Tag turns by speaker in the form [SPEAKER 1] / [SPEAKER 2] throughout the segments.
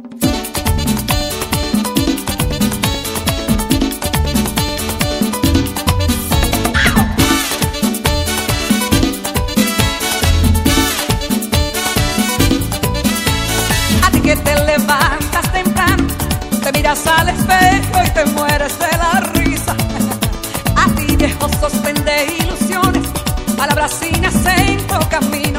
[SPEAKER 1] A ti que te levantas temprano, te miras al espejo y te mueres de la risa. A ti viejo sostén de ilusiones, palabras sin acento, camino.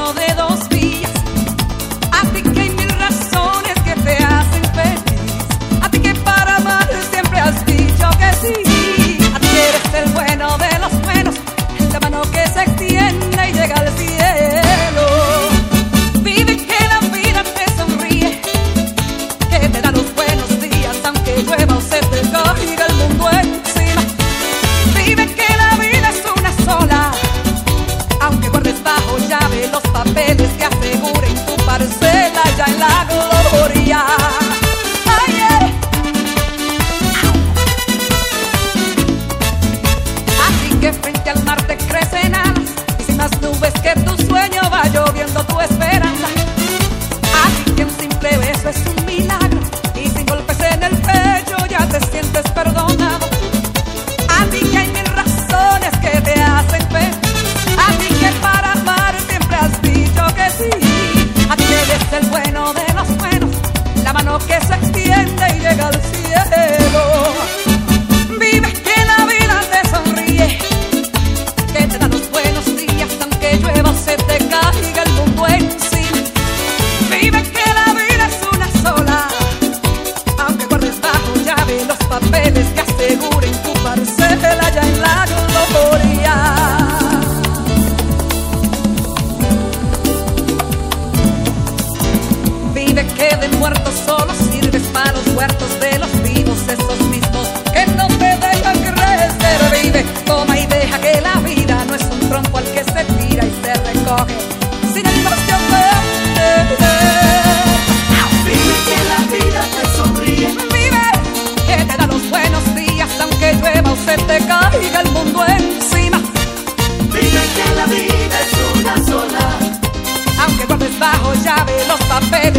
[SPEAKER 1] tú esperas. Vive que la vida te sonríe. Vive que te da los buenos días. Aunque llueva, usted te caiga el mundo encima. Vive que la vida es una sola. Aunque cortes bajo llave los papeles.